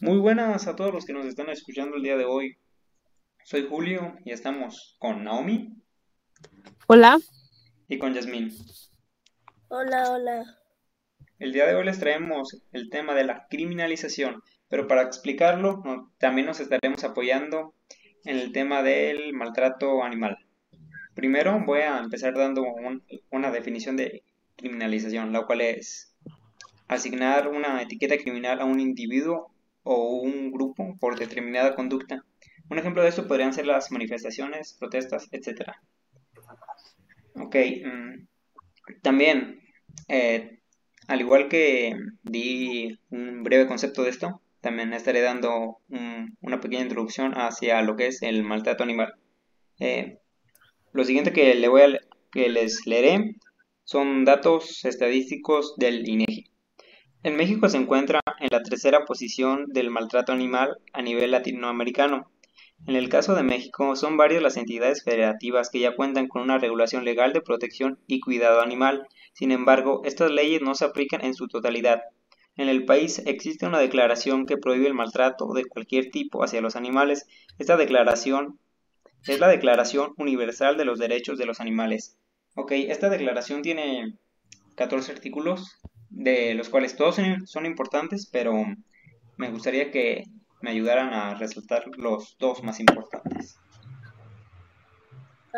Muy buenas a todos los que nos están escuchando el día de hoy. Soy Julio y estamos con Naomi. Hola. Y con Yasmín. Hola, hola. El día de hoy les traemos el tema de la criminalización, pero para explicarlo también nos estaremos apoyando en el tema del maltrato animal. Primero voy a empezar dando una definición de criminalización, la cual es asignar una etiqueta criminal a un individuo o un grupo por determinada conducta. Un ejemplo de esto podrían ser las manifestaciones, protestas, etc. Ok, mm, también, eh, al igual que di un breve concepto de esto, también estaré dando una pequeña introducción hacia lo que es el maltrato animal. Eh, lo siguiente que, le voy a, que les leeré son datos estadísticos del INEGI. En México se encuentra en la tercera posición del maltrato animal a nivel latinoamericano. En el caso de México, son varias las entidades federativas que ya cuentan con una regulación legal de protección y cuidado animal. Sin embargo, estas leyes no se aplican en su totalidad. En el país existe una declaración que prohíbe el maltrato de cualquier tipo hacia los animales. Esta declaración es la Declaración Universal de los Derechos de los Animales. Ok, esta declaración tiene 14 artículos de los cuales todos son importantes, pero me gustaría que me ayudaran a resaltar los dos más importantes.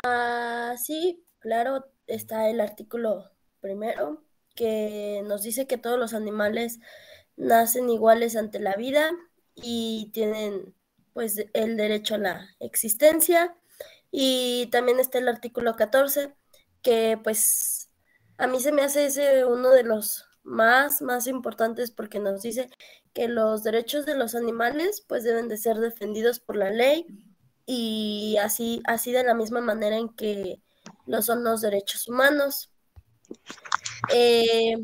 Ah, sí, claro, está el artículo primero que nos dice que todos los animales nacen iguales ante la vida y tienen pues el derecho a la existencia y también está el artículo 14 que pues a mí se me hace ese uno de los más, más importantes porque nos dice que los derechos de los animales pues deben de ser defendidos por la ley y así, así de la misma manera en que lo son los derechos humanos. Eh,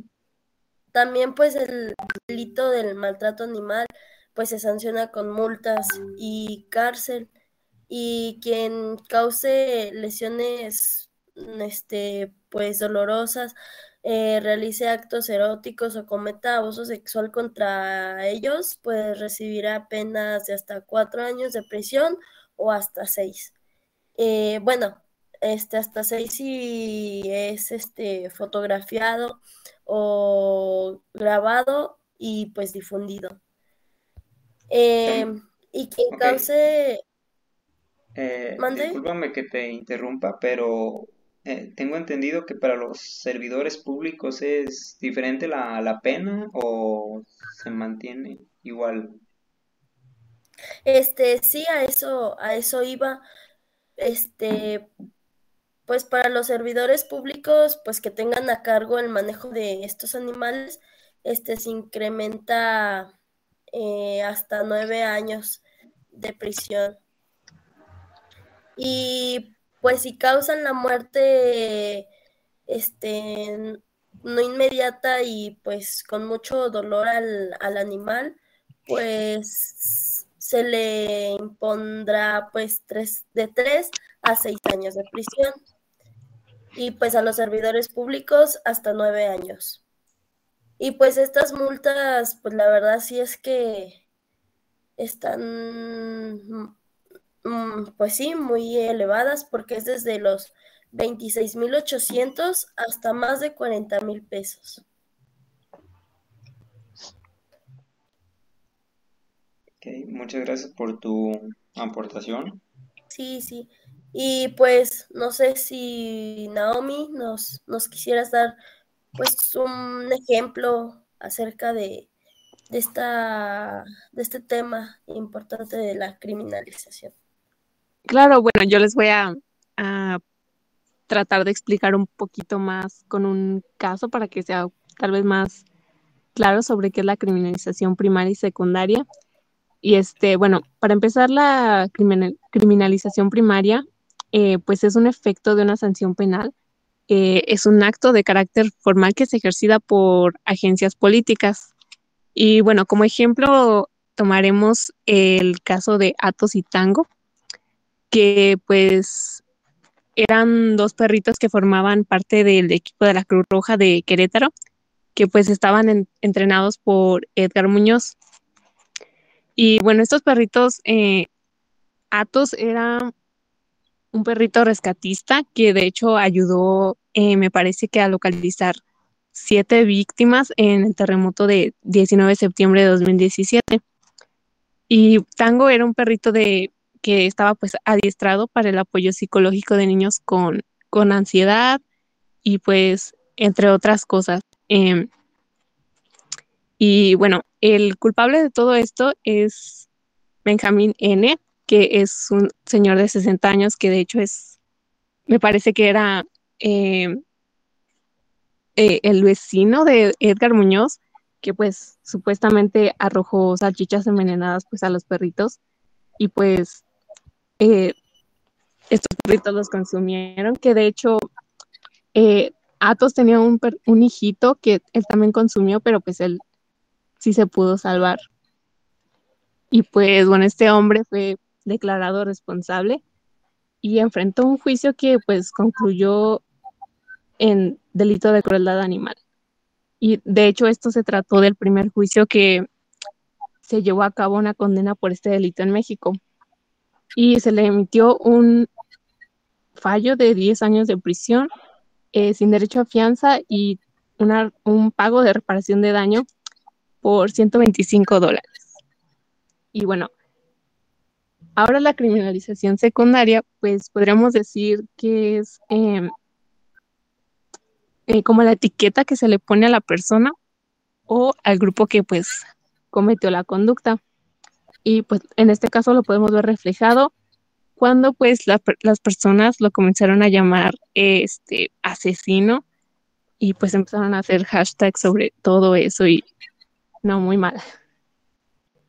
también pues el delito del maltrato animal pues se sanciona con multas y cárcel y quien cause lesiones este pues dolorosas eh, realice actos eróticos o cometa abuso sexual contra ellos, pues recibirá penas de hasta cuatro años de prisión o hasta seis. Eh, bueno, este hasta seis si es este fotografiado o grabado y pues difundido. Em, y quien cause eh, discúlpame que te interrumpa, pero eh, tengo entendido que para los servidores públicos es diferente la, la pena o se mantiene igual. Este, sí, a eso, a eso iba. Este, pues para los servidores públicos, pues que tengan a cargo el manejo de estos animales, este se incrementa eh, hasta nueve años de prisión. Y pues si causan la muerte este no inmediata y pues con mucho dolor al, animal, pues se le impondrá pues tres, de tres a seis años de prisión y pues a los servidores públicos hasta nueve años. Y pues estas multas, pues la verdad sí es que están pues sí, muy elevadas porque es desde los 26.800 hasta más de 40.000 pesos. Okay, muchas gracias por tu aportación. Sí, sí. Y pues no sé si Naomi nos, nos quisieras dar pues un ejemplo acerca de, de, esta, de este tema importante de la criminalización. Claro, bueno, yo les voy a, tratar de explicar un poquito más con un caso para que sea tal vez más claro sobre qué es la criminalización primaria y secundaria. Y este, bueno, para empezar, la criminalización primaria, eh, pues es un efecto de una sanción penal. Eh, es un acto de carácter formal que es ejercida por agencias políticas. Y bueno, como ejemplo, tomaremos el caso de Atos y Tango, que pues eran dos perritos que formaban parte del equipo de la Cruz Roja de Querétaro, que pues estaban entrenados por Edgar Muñoz. Y bueno, estos perritos, eh, Atos era un perrito rescatista que de hecho ayudó, eh, me parece que a localizar siete víctimas en el terremoto de 19 de septiembre de 2017. Y Tango era un perrito de que estaba pues adiestrado para el apoyo psicológico de niños con, con ansiedad y pues entre otras cosas. Em, y bueno, el culpable de todo esto es Benjamín N., que es un señor de 60 años que de hecho es, me parece que era em, eh, el vecino de Edgar Muñoz, que pues supuestamente arrojó salchichas envenenadas pues a los perritos y pues eh, estos perritos los consumieron, que de hecho eh, Atos tenía un, un hijito que él también consumió, pero pues él sí se pudo salvar. Y pues bueno, este hombre fue declarado responsable y enfrentó un juicio que pues concluyó en delito de crueldad animal. Y de hecho esto se trató del primer juicio que se llevó a cabo una condena por este delito en México. Y se le emitió un fallo de 10 años de prisión eh, sin derecho a fianza y una, un pago de reparación de daño por 125 dólares. Y bueno, ahora la criminalización secundaria, pues podríamos decir que es em, eh, como la etiqueta que se le pone a la persona o al grupo que pues cometió la conducta. Y pues en este caso lo podemos ver reflejado cuando pues las personas lo comenzaron a llamar este asesino y pues empezaron a hacer hashtags sobre todo eso y no muy mal.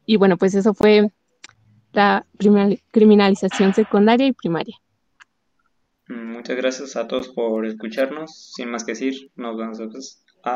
Y bueno, pues eso fue la criminalización secundaria y primaria. Muchas gracias a todos por escucharnos. Sin más que decir, nos vemos.